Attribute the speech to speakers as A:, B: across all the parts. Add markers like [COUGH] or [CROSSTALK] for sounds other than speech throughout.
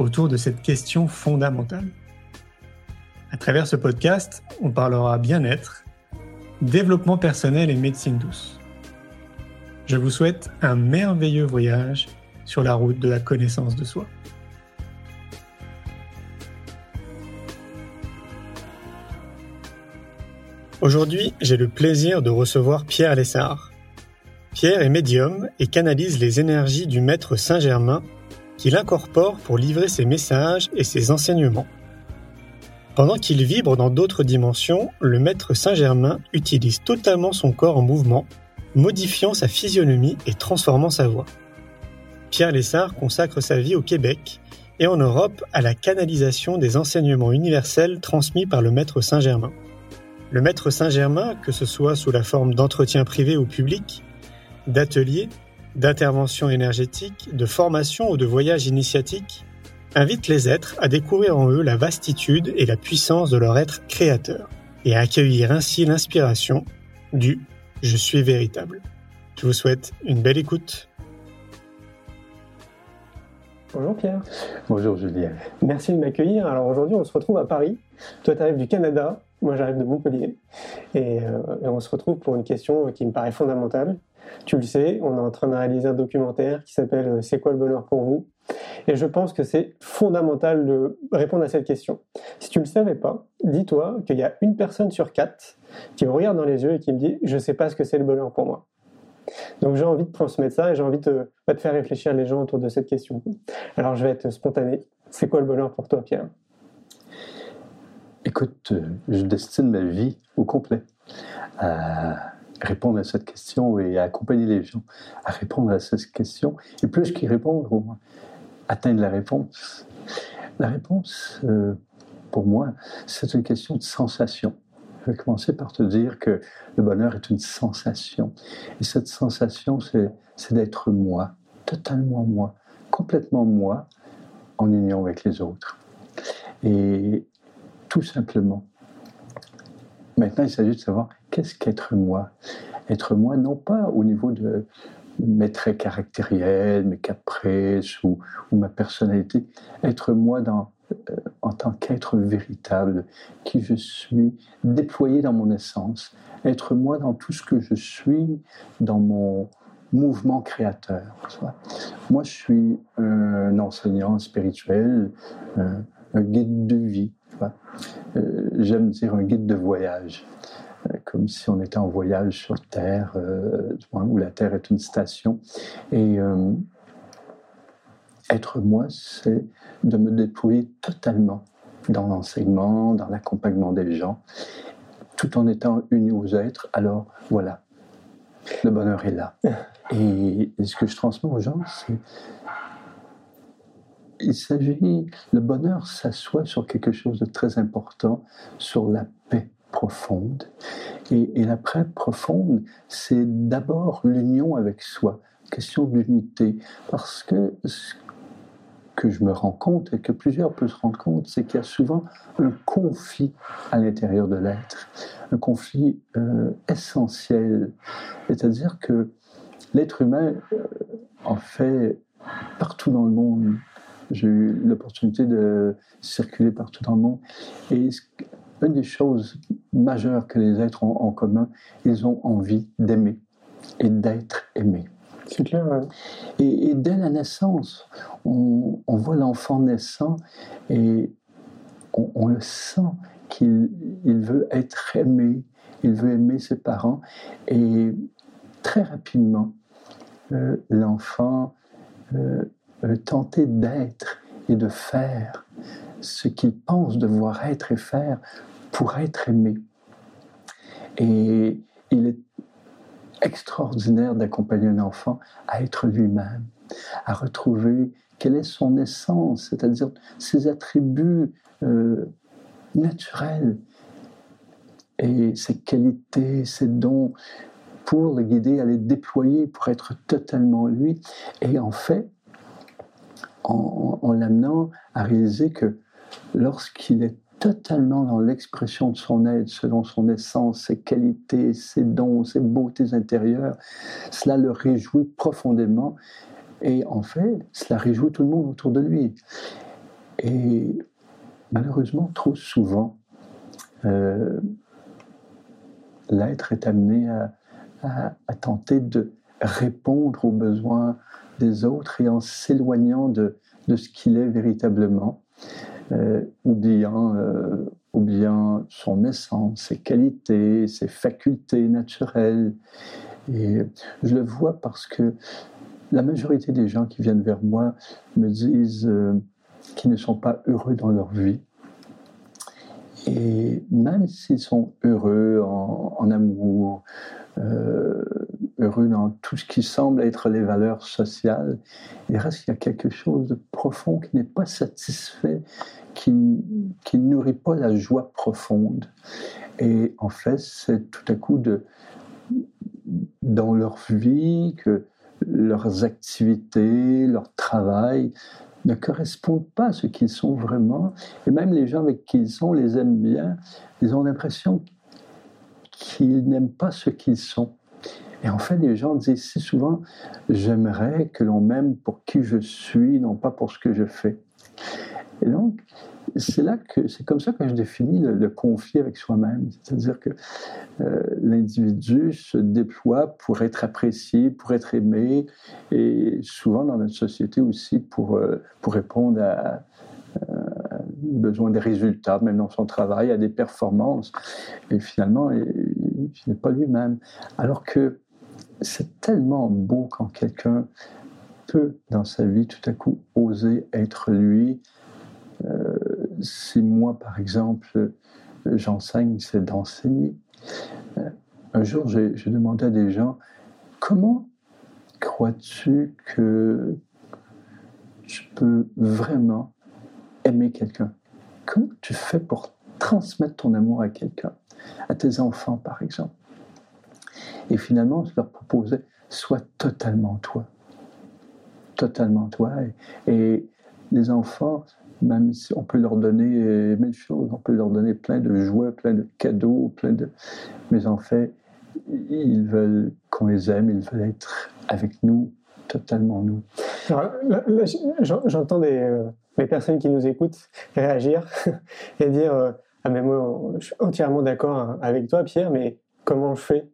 A: autour de cette question fondamentale. À travers ce podcast, on parlera bien-être, développement personnel et médecine douce. Je vous souhaite un merveilleux voyage sur la route de la connaissance de soi. Aujourd'hui, j'ai le plaisir de recevoir Pierre Lessard. Pierre est médium et canalise les énergies du maître Saint-Germain qu'il incorpore pour livrer ses messages et ses enseignements. Pendant qu'il vibre dans d'autres dimensions, le maître Saint-Germain utilise totalement son corps en mouvement, modifiant sa physionomie et transformant sa voix. Pierre Lessard consacre sa vie au Québec et en Europe à la canalisation des enseignements universels transmis par le maître Saint-Germain. Le maître Saint-Germain, que ce soit sous la forme d'entretien privé ou public, d'ateliers, d'interventions énergétiques, de formations ou de voyages initiatiques, invite les êtres à découvrir en eux la vastitude et la puissance de leur être créateur, et à accueillir ainsi l'inspiration du Je suis véritable. Je vous souhaite une belle écoute.
B: Bonjour Pierre.
C: Bonjour Julien.
B: Merci de m'accueillir. Alors aujourd'hui, on se retrouve à Paris. Toi, tu arrives du Canada, moi j'arrive de Montpellier. Et, euh, et, on se retrouve pour une question qui me paraît fondamentale. Tu le sais, on est en train de réaliser un documentaire qui s'appelle euh, C'est quoi le bonheur pour vous? Et je pense que c'est fondamental de répondre à cette question. Si tu ne le savais pas, dis-toi qu'il y a une personne sur quatre qui me regarde dans les yeux et qui me dit Je ne sais pas ce que c'est le bonheur pour moi. Donc j'ai envie de transmettre ça et j'ai envie de, de faire réfléchir les gens autour de cette question. Alors je vais être spontané. C'est quoi le bonheur pour toi, Pierre?
C: Écoute, euh, je destine ma vie au complet à répondre à cette question et accompagner les gens à répondre à cette question. Et plus qu'ils répondent, au moins atteindre la réponse. La réponse, euh, pour moi, c'est une question de sensation. Je vais commencer par te dire que le bonheur est une sensation. Et cette sensation, c'est d'être moi, totalement moi, complètement moi, en union avec les autres. Et tout simplement. Maintenant, il s'agit de savoir qu'est-ce qu'être moi? Être moi, non pas au niveau de mes traits caractériels, mes caprices ou, ma personnalité, être moi euh, en tant qu'être véritable, qui je suis, déployé dans mon essence, être moi dans tout ce que je suis, dans mon mouvement créateur. Moi, je suis un enseignant spirituel, un, un guide de vie, euh, j'aime dire un guide de voyage, euh, comme si on était en voyage sur Terre, euh, où la Terre est une station. Et être moi, c'est de me déployer totalement dans l'enseignement, dans l'accompagnement des gens, tout en étant uni aux êtres. Alors voilà, le bonheur est là. [LAUGHS] Et, et ce que je transmets aux gens, c'est il s'agit, le bonheur s'assoit sur quelque chose de très important, sur la profonde. Et, la paix profonde, c'est d'abord l'union avec soi, question d'unité. Parce que ce que je me rends compte et que plusieurs peuvent se rendre compte, c'est qu'il y a souvent un conflit à l'intérieur de l'être, un conflit euh, essentiel. C'est-à-dire que l'être humain, euh, en fait, partout dans le monde, j'ai eu l'opportunité de circuler partout dans le monde. Et une des choses majeures que les êtres ont en commun, ils ont envie d'aimer et d'être aimés.
B: C'est clair.
C: Et, dès la naissance, on, voit l'enfant naissant et on, le sent qu'il il veut être aimé, il veut aimer ses parents. Et très rapidement, euh, l'enfant euh, euh, tenter d'être et de faire ce qu'il pense devoir être et faire pour être aimé. Et il est extraordinaire d'accompagner un enfant à être lui-même, à retrouver quelle est son essence, c'est-à-dire ses attributs euh, naturels et ses qualités, ses dons, pour le guider à les déployer, pour être totalement lui. Et en fait, en, l'amenant à réaliser que lorsqu'il est totalement dans l'expression de son être, selon son essence, ses qualités, ses dons, ses beautés intérieures, cela le réjouit profondément. Et en fait, cela réjouit tout le monde autour de lui. Et malheureusement, trop souvent, euh, l'être est amené à, tenter de répondre aux besoins des autres et en s'éloignant de, ce qu'il est véritablement, euh, oubliant, euh, oubliant son essence, ses qualités, ses facultés naturelles. Et je le vois parce que la majorité des gens qui viennent vers moi me disent euh, qu'ils ne sont pas heureux dans leur vie. Et même s'ils sont heureux en, amour, heureux dans tout ce qui semble être les valeurs sociales, il reste qu'il y a quelque chose de profond qui n'est pas satisfait, qui, qui ne nourrit pas la joie profonde. Et en fait, c'est tout à coup de, dans leur vie que leurs activités, leur travail ne correspondent pas à ce qu'ils sont vraiment. Et même les gens avec qui ils sont les aiment bien, ils ont l'impression qu'ils n'aiment pas ce qu'ils sont. Et en fait, les gens disent si souvent, j'aimerais que l'on m'aime pour qui je suis, non pas pour ce que je fais. Et donc, c'est là que c'est comme ça que je définis le, conflit avec soi-même, c'est-à-dire que euh, l'individu se déploie pour être apprécié, pour être aimé, et souvent dans notre société aussi pour euh, pour répondre à, besoin des résultats, même dans son travail, à des performances. Et finalement, il, n'est pas lui-même. Alors que c'est tellement beau quand quelqu'un peut, dans sa vie, tout à coup, oser être lui. Euh, si moi, par exemple, j'enseigne, c'est d'enseigner. Euh, un jour, j'ai demandé à des gens, comment crois-tu que tu peux vraiment aimer quelqu'un? Comment tu fais pour transmettre ton amour à quelqu'un, à tes enfants par exemple Et finalement, je leur proposais, sois totalement toi. Totalement toi. Et, les enfants, même si on peut leur donner mille choses, on peut leur donner plein de joies, plein de cadeaux, plein de... Mais en fait, ils veulent qu'on les aime, ils veulent être avec nous, totalement nous.
A: J'entends des, euh, les personnes qui nous écoutent réagir [LAUGHS] et dire euh, Ah, mais moi, je suis entièrement d'accord hein, avec toi, Pierre, mais comment je fais?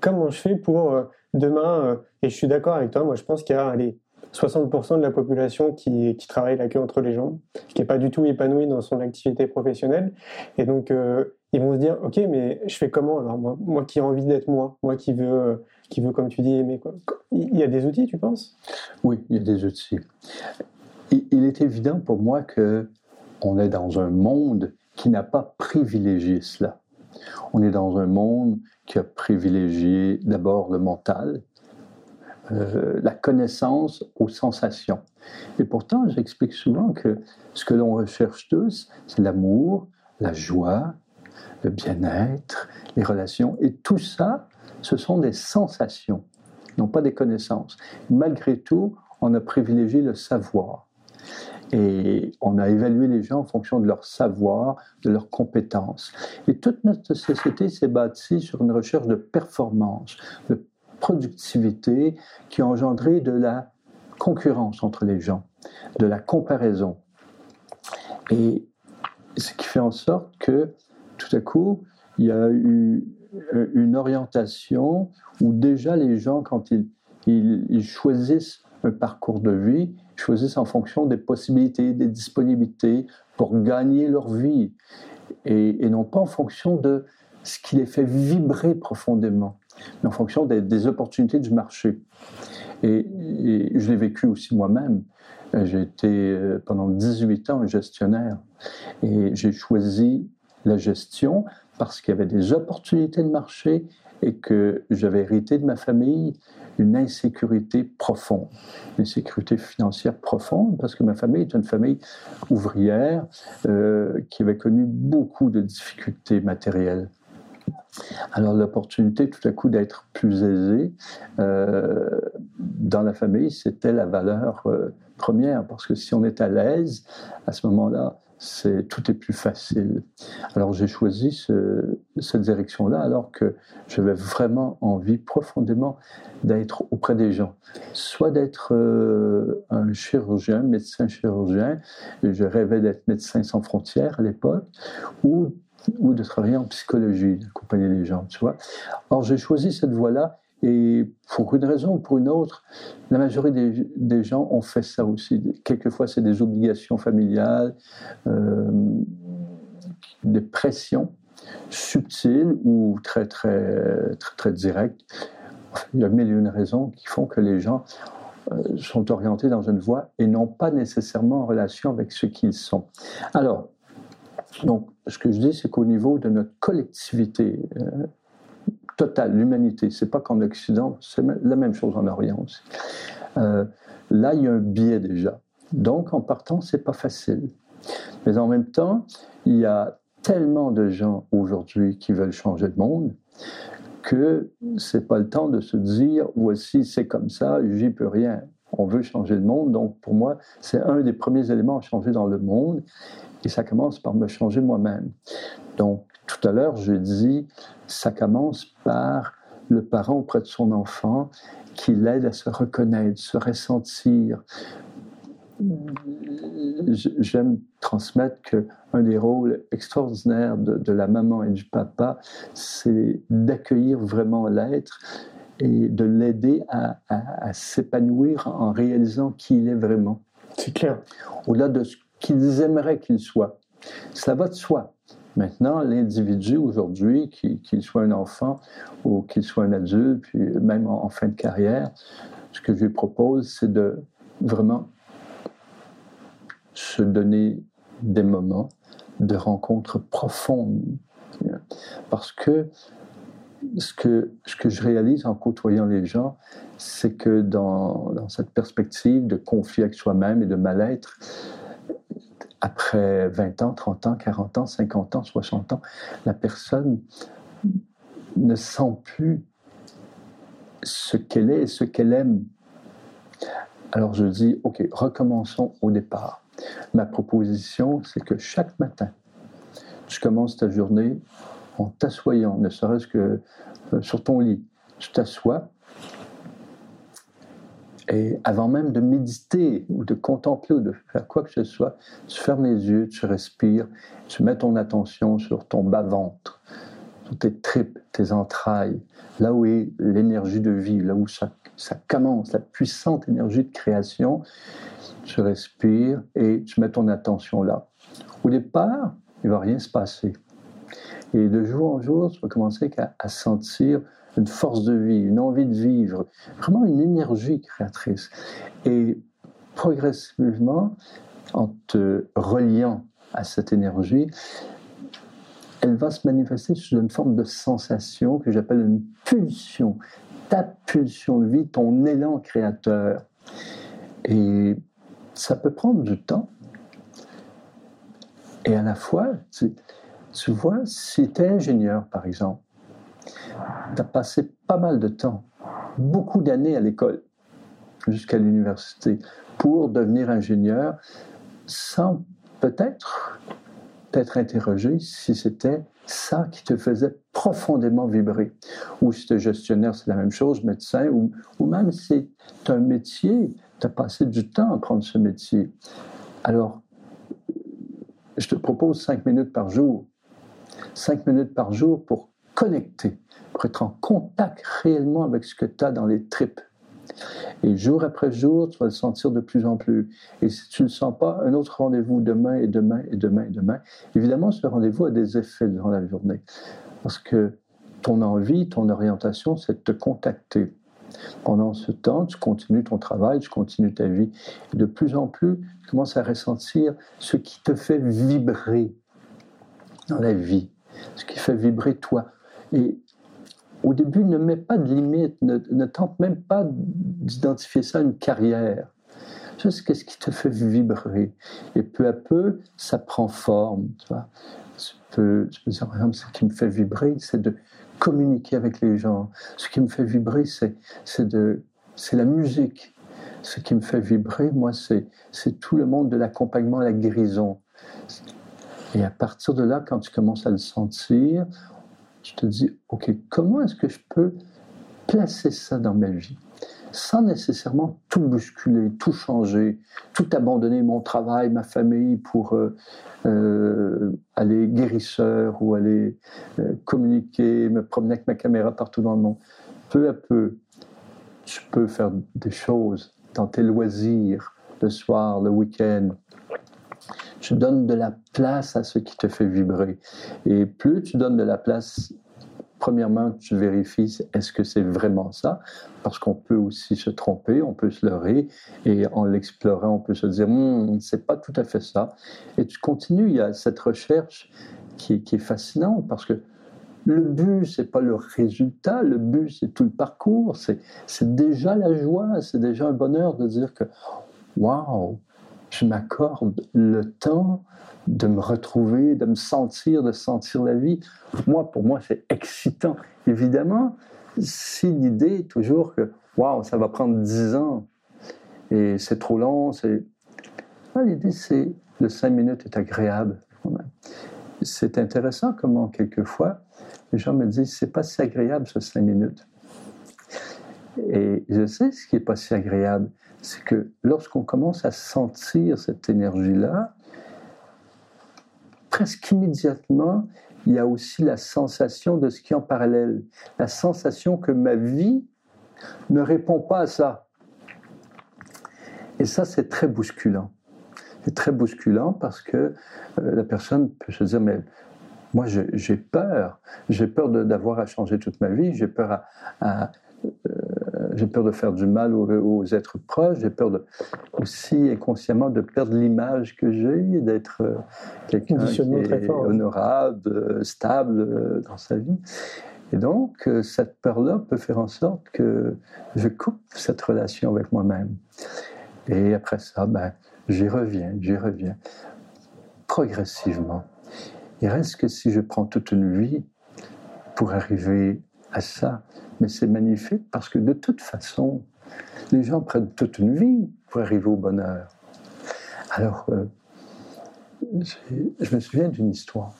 A: Comment je fais pour euh, demain euh, Et je suis d'accord avec toi, moi, je pense qu'il y a allez, 60% de la population qui, qui, travaille la queue entre les jambes, qui n'est pas du tout épanouie dans son activité professionnelle. Et donc, ils vont se dire Ok, mais je fais comment alors moi, moi qui ai envie d'être moi, moi qui veux, qui veut, comme tu dis, aimer. Quoi. Il y a des outils, tu penses?
C: Oui, il y a des outils il est évident pour moi que on est dans un monde qui n'a pas privilégié cela. On est dans un monde qui a privilégié d'abord le mental, euh, la connaissance aux sensations. Et pourtant, j'explique souvent que ce que l'on recherche tous, c'est l'amour, la joie, le bien-être, les relations. Et tout ça, ce sont des sensations, non pas des connaissances. Malgré tout, on a privilégié le savoir. Et on a évalué les gens en fonction de leur savoir, de leurs compétences. Et toute notre société s'est bâtie sur une recherche de performance, de productivité qui a engendré de la concurrence entre les gens, de la comparaison. Et ce qui fait en sorte que tout à coup, il y a eu euh, une orientation où déjà les gens, quand ils, ils choisissent un parcours de vie, choisissent en fonction des possibilités, des disponibilités pour gagner leur vie et, non pas en fonction de ce qui les fait vibrer profondément, mais en fonction des, opportunités du marché. Et, je l'ai vécu aussi moi-même. J'ai été euh, pendant 18 ans gestionnaire et j'ai choisi la gestion parce qu'il y avait des opportunités de marché et que j'avais hérité de ma famille une insécurité profonde, une insécurité financière profonde, parce que ma famille est une famille ouvrière euh, qui avait connu beaucoup de difficultés matérielles. Alors l'opportunité tout à coup d'être plus aisé euh, dans la famille, c'était la valeur euh, première, parce que si on est à l'aise, à ce moment-là, c'est tout est plus facile. Alors j'ai choisi cette direction-là, alors que j'avais vraiment envie profondément d'être auprès des gens, soit d'être euh, un chirurgien, médecin chirurgien, je rêvais d'être médecin sans frontières à l'époque, ou ou de travailler en psychologie, d'accompagner les gens, tu vois. Or, j'ai choisi cette voie-là et pour une raison ou pour une autre, la majorité des, gens ont fait ça aussi. Quelquefois, c'est des obligations familiales, euh, des pressions subtiles ou très, très, très, très directes. Il y a mille et une raisons qui font que les gens euh, sont orientés dans une voie et n'ont pas nécessairement en relation avec ce qu'ils sont. Alors, donc, ce que je dis, c'est qu'au niveau de notre collectivité euh, totale, l'humanité, c'est pas qu'en Occident, c'est la même chose en Orient aussi. Euh, là, il y a un biais déjà. Donc, en partant, c'est pas facile. Mais en même temps, il y a tellement de gens aujourd'hui qui veulent changer le monde que c'est pas le temps de se dire voici c'est comme ça, j'y peux rien. On veut changer le monde, donc pour moi c'est un des premiers éléments à changer dans le monde et ça commence par me changer moi-même. Donc, tout à l'heure, je dis, ça commence par le parent auprès de son enfant qui l'aide à se reconnaître, se ressentir. J'aime transmettre qu'un des rôles extraordinaires de, la maman et du papa, c'est d'accueillir vraiment l'être et de l'aider à, à s'épanouir en réalisant qui il est vraiment.
A: C'est clair.
C: Au-delà de ce qu'ils aimeraient qu'il soit. Cela va de soi. Maintenant, l'individu aujourd'hui, qu'il soit un enfant ou qu'il soit un adulte, puis même en, fin de carrière, ce que je lui propose, c'est de vraiment se donner des moments de rencontres profondes. Parce que ce que, je réalise en côtoyant les gens, c'est que dans, dans cette perspective de conflit avec soi-même et de mal-être, après 20 ans, 30 ans, 40 ans, 50 ans, 60 ans, la personne ne sent plus ce qu'elle est et ce qu'elle aime. Alors je dis, OK, recommençons au départ. Ma proposition, c'est que chaque matin, tu commences ta journée en t'assoyant, ne serait-ce que euh, sur ton lit. Tu t'assois et avant même de méditer ou de contempler ou de faire quoi que ce soit, tu fermes les yeux, tu respires, tu mets ton attention sur ton bas-ventre, sur tes tripes, tes entrailles, là où est l'énergie de vie, là où ça, ça commence, la puissante énergie de création. Tu respires et tu mets ton attention là. Au départ, il ne va rien se passer. Et de jour en jour, tu vas commencer à sentir une force de vie, une envie de vivre, vraiment une énergie créatrice. Et progressivement, en te reliant à cette énergie, elle va se manifester sous une forme de sensation que j'appelle une pulsion, ta pulsion de vie, ton élan créateur. Et ça peut prendre du temps. Et à la fois, tu, vois, si tu es ingénieur, par exemple, tu as passé pas mal de temps, beaucoup d'années à l'école, jusqu'à l'université, pour devenir ingénieur, sans peut-être t'être interrogé si c'était ça qui te faisait profondément vibrer. Ou si tu es gestionnaire, c'est la même chose, médecin, ou, ou même si c'est un métier, tu as passé du temps à prendre ce métier. Alors, je te propose cinq minutes par jour. Cinq minutes par jour pour connecter pour être en contact réellement avec ce que tu as dans les tripes. Et jour après jour, tu vas le sentir de plus en plus. Et si tu ne le sens pas, un autre rendez-vous demain et demain et demain et demain. Évidemment, ce rendez-vous a des effets durant la journée. Parce que ton envie, ton orientation, c'est de te contacter. Pendant ce temps, tu continues ton travail, tu continues ta vie. De plus en plus, tu commences à ressentir ce qui te fait vibrer dans la vie, ce qui fait vibrer toi. Et au début, ne met pas de limite, ne, tente même pas d'identifier ça à une carrière. Juste qu'est-ce qui te fait vibrer. Et peu à peu, ça prend forme. Tu, vois. tu, peux, dire, par exemple, ce qui me fait vibrer, c'est de communiquer avec les gens. Ce qui me fait vibrer, c'est, la musique. Ce qui me fait vibrer, moi, c'est tout le monde de l'accompagnement à la guérison. Et à partir de là, quand tu commences à le sentir, tu te dis, OK, comment est-ce que je peux placer ça dans ma vie sans nécessairement tout bousculer, tout changer, tout abandonner mon travail, ma famille pour euh, euh, aller guérisseur ou aller euh, communiquer, me promener avec ma caméra partout dans le monde. Peu à peu, tu peux faire des choses dans tes loisirs, le soir, le week-end. Tu donnes de la place à ce qui te fait vibrer. Et plus tu donnes de la place premièrement, tu vérifies est-ce que c'est vraiment ça, parce qu'on peut aussi se tromper, on peut se leurrer, et en l'explorant, on peut se dire, hmm, c'est pas tout à fait ça. Et tu continues, il y a cette recherche qui, est fascinante, parce que le but, c'est pas le résultat, le but, c'est tout le parcours, c'est déjà la joie, c'est déjà un bonheur de dire que, waouh, je m'accorde le temps de me retrouver, de me sentir, de sentir la vie. Moi, pour moi, c'est excitant. Évidemment, si l'idée est toujours que, waouh, ça va prendre dix ans et c'est trop long, c'est. L'idée, c'est le cinq minutes est agréable. C'est intéressant comment, quelquefois, les gens me disent c'est pas si agréable ce cinq minutes. Et je sais ce qui est pas si agréable, c'est que lorsqu'on commence à sentir cette énergie-là, presque immédiatement, il y a aussi la sensation de ce qui est en parallèle, la sensation que ma vie ne répond pas à ça. Et ça, c'est très bousculant. C'est très bousculant parce que euh, la personne peut se dire, mais moi, j'ai peur. J'ai peur d'avoir à changer toute ma vie. J'ai peur à, euh, j'ai peur de faire du mal aux, êtres proches, j'ai peur de, aussi inconsciemment de perdre l'image que j'ai, d'être euh, quelqu'un qui est honorable, euh, stable euh, dans sa vie. Et donc, cette peur-là peut faire en sorte que je coupe cette relation avec moi-même. Et après ça, ben, j'y reviens, j'y reviens, progressivement. Il reste que si je prends toute une vie pour arriver à ça, mais c'est magnifique parce que de toute façon, les gens prennent toute une vie pour arriver au bonheur. Alors, euh, je me souviens d'une histoire.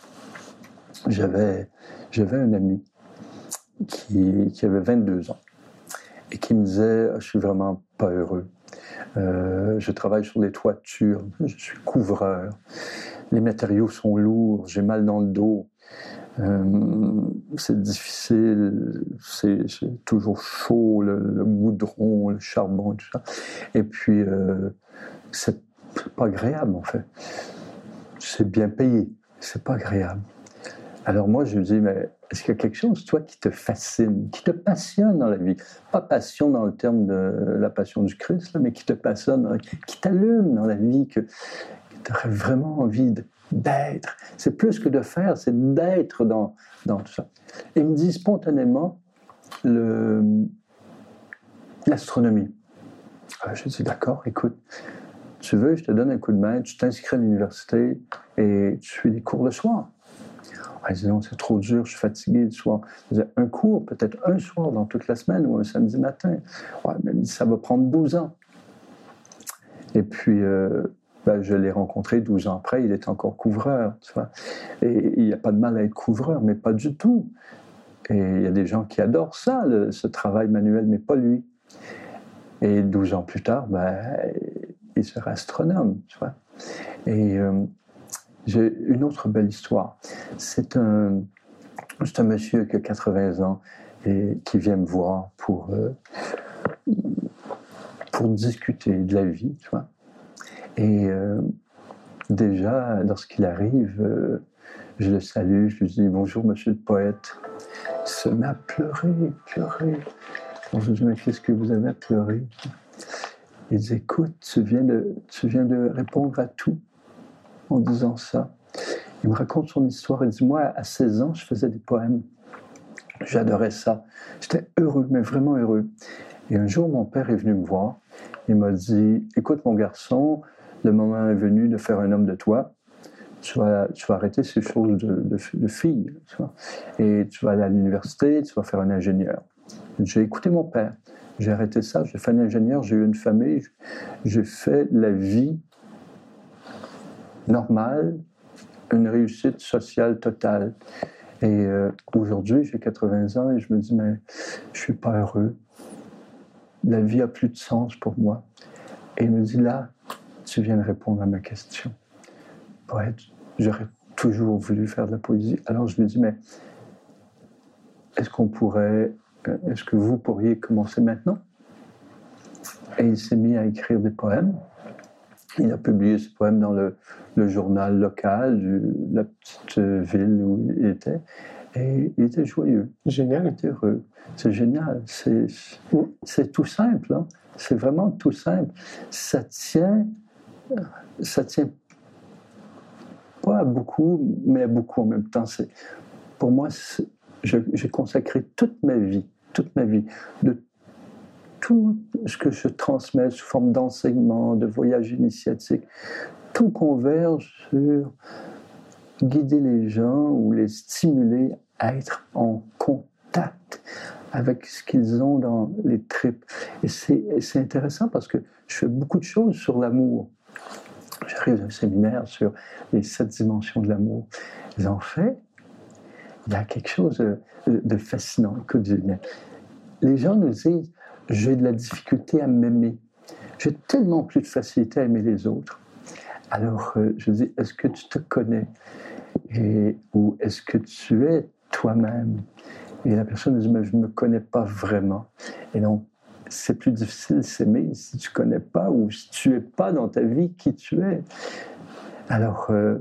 C: J'avais, j'avais un ami qui, avait 22 ans et qui me disait Je suis vraiment pas heureux. Euh, je travaille sur les toitures, je suis couvreur. Les matériaux sont lourds, j'ai mal dans le dos. Euh, c'est difficile, c'est toujours chaud, le, goudron, le charbon, tout ça. Et puis, euh, c'est pas agréable en fait. C'est bien payé, c'est pas agréable. Alors moi, je me dis, mais est-ce qu'il y a quelque chose, toi, qui te fascine, qui te passionne dans la vie? Pas passion dans le terme de la passion du Christ, mais qui te passionne, qui t'allume dans la vie, que, que vraiment envie de, d'être. C'est plus que de faire, c'est d'être dans, dans tout ça. Et il me dit spontanément l'astronomie. Ah, je dis d'accord, écoute, tu veux, je te donne un coup de main, tu t'inscris à l'université et tu fais des cours le soir. Ah, il dit non, c'est trop dur, je suis fatigué le soir. Je un cours, peut-être un soir dans toute la semaine ou un samedi matin. Ouais, mais ça va prendre 12 ans. Et puis, euh, ben, je l'ai rencontré 12 ans après, il est encore couvreur. Et il n'y a pas de mal à être couvreur, mais pas du tout. Et il y a des gens qui adorent ça, ce travail manuel, mais pas lui. Et 12 ans plus tard, ben, il sera astronome. Et euh, j'ai une autre belle histoire. C'est un, un monsieur qui a 80 ans et qui vient me voir pour, euh, pour discuter de la vie. Et euh, déjà, lorsqu'il arrive, euh, je le salue, je lui dis bonjour, monsieur le poète. Il se met à pleurer, pleurer. je lui dis mais qu'est-ce que vous avez à pleurer? Il dit écoute, tu viens, de, tu viens de répondre à tout en disant ça. Il me raconte son histoire. Il dit moi, à 16 ans, je faisais des poèmes. J'adorais ça. J'étais heureux, mais vraiment heureux. Et un jour, mon père est venu me voir. Il m'a dit Écoute, mon garçon, le moment est venu de faire un homme de toi. Tu vas, arrêter ces choses de, fille. Tu. Et tu vas aller à l'université, tu vas faire un ingénieur. J'ai écouté mon père. J'ai arrêté ça, j'ai fait un ingénieur, j'ai eu une famille, j'ai fait la vie normale, une réussite sociale totale. Et euh, aujourd'hui, j'ai 80 ans et je me dis, mais je suis pas heureux. La vie a plus de sens pour moi. Et il me dit, là, tu viens de répondre à ma question. Poète, j'aurais toujours voulu faire de la poésie. Alors je lui dis, mais est-ce qu'on pourrait, euh, est-ce que vous pourriez commencer maintenant? Et il s'est mis à écrire des poèmes. Il a publié ce poème dans le, le journal local de la petite ville où il était. Et il était joyeux.
A: Génial.
C: Il était heureux. C'est génial. C'est, c'est tout simple. Hein. C'est vraiment tout simple. Ça tient, ça tient pas à beaucoup, mais à beaucoup en même temps. C'est, pour moi, j'ai consacré toute ma vie, toute ma vie, de tout ce que je transmets sous forme d'enseignement, de voyage initiatique, tout converge sur guider les gens ou les stimuler à être en contact avec ce qu'ils ont dans les tripes. Et c'est intéressant parce que je fais beaucoup de choses sur l'amour. J'arrive à un séminaire sur les sept dimensions de l'amour. En fait, il y a quelque chose de, fascinant. Écoute, Julien, les gens nous disent j'ai de la difficulté à m'aimer. J'ai tellement plus de facilité à aimer les autres. Alors, euh, je dis, est-ce que tu te connais? Ou est-ce que tu es toi-même? Et la personne dit, mais je ne me connais pas vraiment. Et donc, c'est plus difficile s'aimer si tu connais pas ou si tu n'es pas dans ta vie qui tu es. Alors, euh,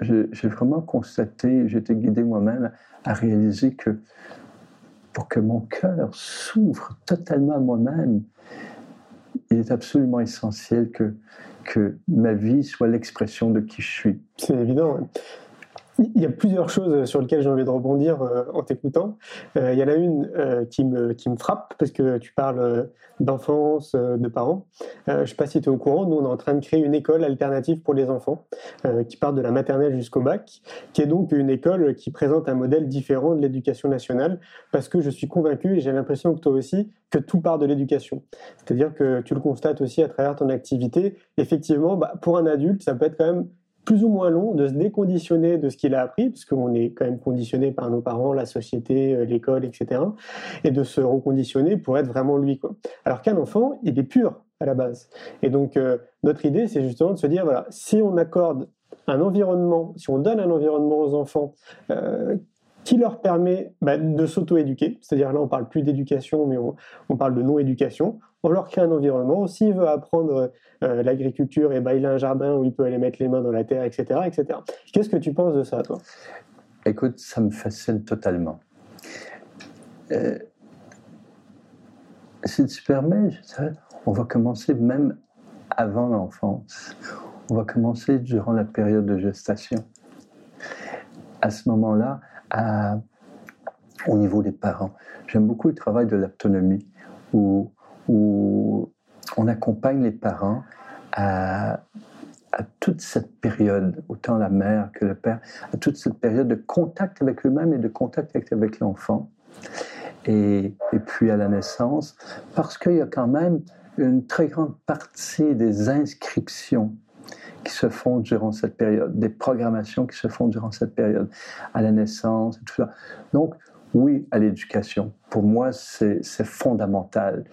C: j'ai vraiment constaté, j'ai été guidé moi-même à réaliser que pour que mon cœur s'ouvre totalement à moi-même, il est absolument essentiel que, que ma vie soit l'expression de qui je suis.
A: C'est évident. Il y a plusieurs choses sur lesquelles j'ai envie de rebondir euh, en t'écoutant. Euh, il y en a une euh, qui, me, qui me frappe parce que tu parles d'enfance, de parents. je ne sais pas si tu es au courant, nous on est en train de créer une école alternative pour les enfants qui part de la maternelle jusqu'au bac, qui est donc une école qui présente un modèle différent de l'éducation nationale parce que je suis convaincu et j'ai l'impression que toi aussi que tout part de l'éducation. C'est-à-dire que tu le constates aussi à travers ton activité. Effectivement, bah, pour un adulte, ça peut être quand même plus ou moins long de se déconditionner de ce qu'il a appris, parce qu'on est quand même conditionné par nos parents, la société, euh, l'école, etc., et de se reconditionner pour être vraiment lui. Quoi. Alors qu'un enfant, il est pur à la base. Et donc, euh, notre idée, c'est justement de se dire, voilà, si on accorde un environnement, si on donne un environnement aux enfants euh, qui leur permet bah, de s'auto-éduquer, c'est-à-dire là on parle plus d'éducation mais on, on parle de non-éducation, on leur crée un environnement, s'il veut apprendre euh, l'agriculture et bah, il a un jardin où il peut aller mettre les mains dans la terre, etc. etc. Qu'est-ce que tu penses de ça toi?
C: Écoute, ça me fascine totalement. Euh, si tu permets, on va commencer même avant l'enfance. On va commencer durant la période de gestation. À ce moment-là, au niveau des parents. J'aime beaucoup le travail de l'autonomie, où, où, on accompagne les parents à, toute cette période, autant la mère que le père, à toute cette période de contact avec eux-mêmes et de contact avec l'enfant. Et, et, puis à la naissance, parce qu'il y a quand même une très grande partie des inscriptions qui se font durant cette période, des programmations qui se font durant cette période, à la naissance et tout ça. Donc, oui, à l'éducation. Pour moi, c'est fondamental.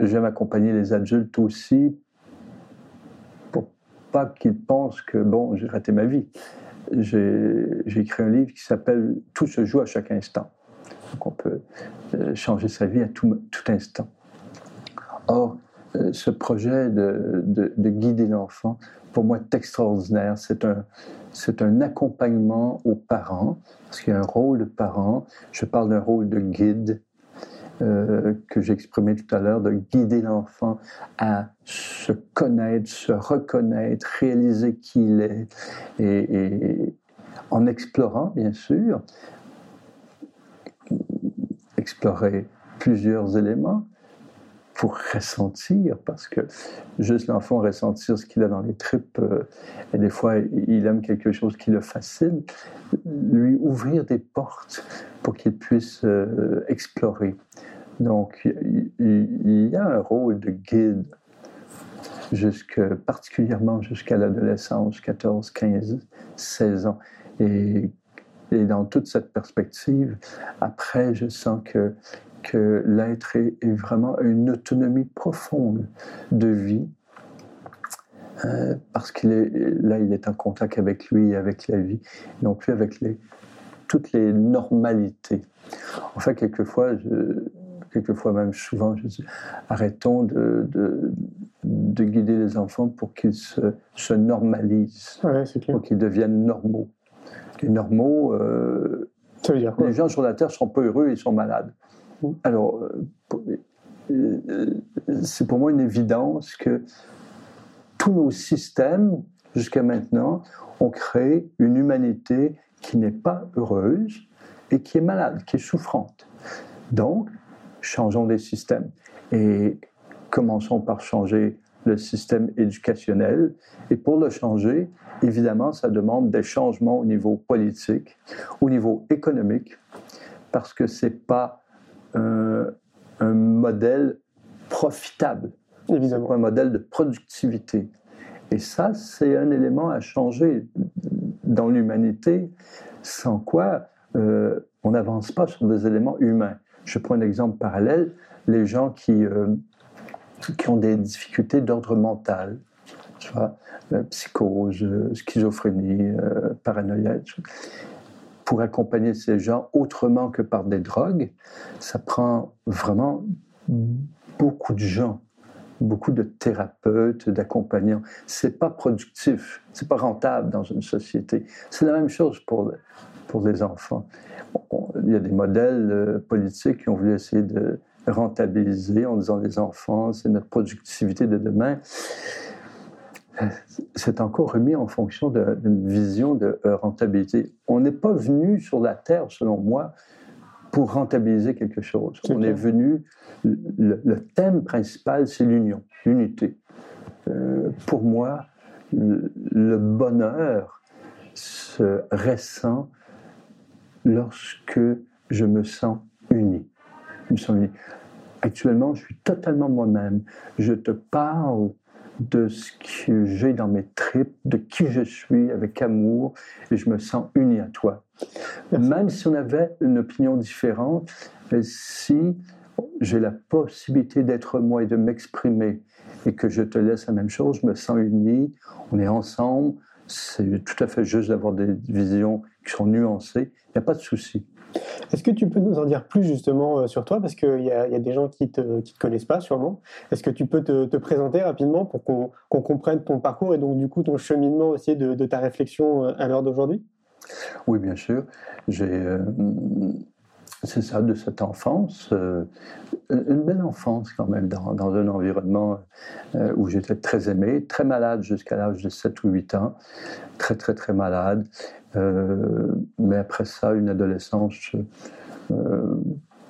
C: J'aime accompagner les adultes aussi pour pas qu'ils pensent que, bon, j'ai raté ma vie. J'ai écrit un livre qui s'appelle Tout se joue à chaque instant. Donc, on peut euh, changer sa vie à tout, tout instant. Or, euh, ce projet de, de, de guider l'enfant, pour moi, est extraordinaire. C'est un, c'est un accompagnement aux parents, parce qu'il y a un rôle de parent. Je parle d'un rôle de guide euh, que j'ai exprimé tout à l'heure, de guider l'enfant à se connaître, se reconnaître, réaliser qui il est. Et, et en explorant, bien sûr, explorer plusieurs éléments pour ressentir, parce que juste l'enfant ressentir ce qu'il a dans les tripes, euh, et des fois il aime quelque chose qui le fascine, lui ouvrir des portes pour qu'il puisse euh, explorer. Donc il, y a un rôle de guide, jusque, particulièrement jusqu'à l'adolescence, 14, 15, 16 ans. Et dans toute cette perspective, après, je sens que, que l'être est, vraiment une autonomie profonde de vie, euh, parce qu'il est là, il est en contact avec lui, avec la vie, non plus avec les, toutes les normalités. En fait, quelquefois, je, quelquefois même souvent, je dis, arrêtons de, de, de guider les enfants pour qu'ils se, se normalisent,
A: ouais,
C: pour qu'ils deviennent normaux les normaux, euh, les gens sur la Terre sont pas heureux, ils sont malades. Mm. Alors, euh, euh, c'est pour moi une évidence que tous nos systèmes, jusqu'à maintenant, ont créé une humanité qui n'est pas heureuse et qui est malade, qui est souffrante. Donc, changeons les systèmes. Et commençons par changer le système éducationnel. Et pour le changer, évidemment, ça demande des changements au niveau politique, au niveau économique, parce que ce n'est pas un, un, modèle profitable.
A: Évidemment.
C: un modèle de productivité. Et ça, c'est un élément à changer dans l'humanité, sans quoi euh, on n'avance pas sur des éléments humains. Je prends un exemple parallèle, les gens qui, euh, qui ont des difficultés d'ordre mental, psychose, schizophrénie, euh, paranoïa, pour accompagner ces gens autrement que par des drogues, ça prend vraiment beaucoup de gens, beaucoup de thérapeutes, d'accompagnants. C'est pas productif, c'est pas rentable dans une société. C'est la même chose pour pour les enfants. Il y a des modèles politiques qui ont voulu essayer de rentabiliser en disant les enfants, c'est notre productivité de demain. C'est encore remis en fonction d'une vision de euh, rentabilité. On n'est pas venu sur la Terre, selon moi, pour rentabiliser quelque chose. On est venu, le, thème principal, c'est l'union, l'unité. Euh, pour moi, le, le bonheur se ressent lorsque je me sens uni me Actuellement, je suis totalement moi-même. Je te parle de ce que j'ai dans mes tripes, de qui je suis avec amour, et je me sens uni à toi. Même si on avait une opinion différente, si j'ai la possibilité d'être moi et de m'exprimer, et que je te laisse la même chose, je me sens uni, on est ensemble, c'est tout à fait juste d'avoir des visions qui sont nuancées, il n'y a pas de souci.
A: Est-ce que tu peux nous en dire plus justement euh, sur toi? Parce qu'il y, y, a des gens qui ne te, qui te, connaissent pas sûrement. Est-ce que tu peux te, te présenter rapidement pour qu'on comprenne ton parcours et donc du coup ton cheminement aussi de, de ta réflexion euh, à l'heure d'aujourd'hui?
C: Oui, bien sûr. J'ai... Euh, c'est ça, de cette enfance, euh, une belle enfance quand même, dans, un environnement euh, où j'étais très aimé, très malade jusqu'à l'âge de 7 ou 8 ans, très très très malade, euh, mais après ça, une adolescence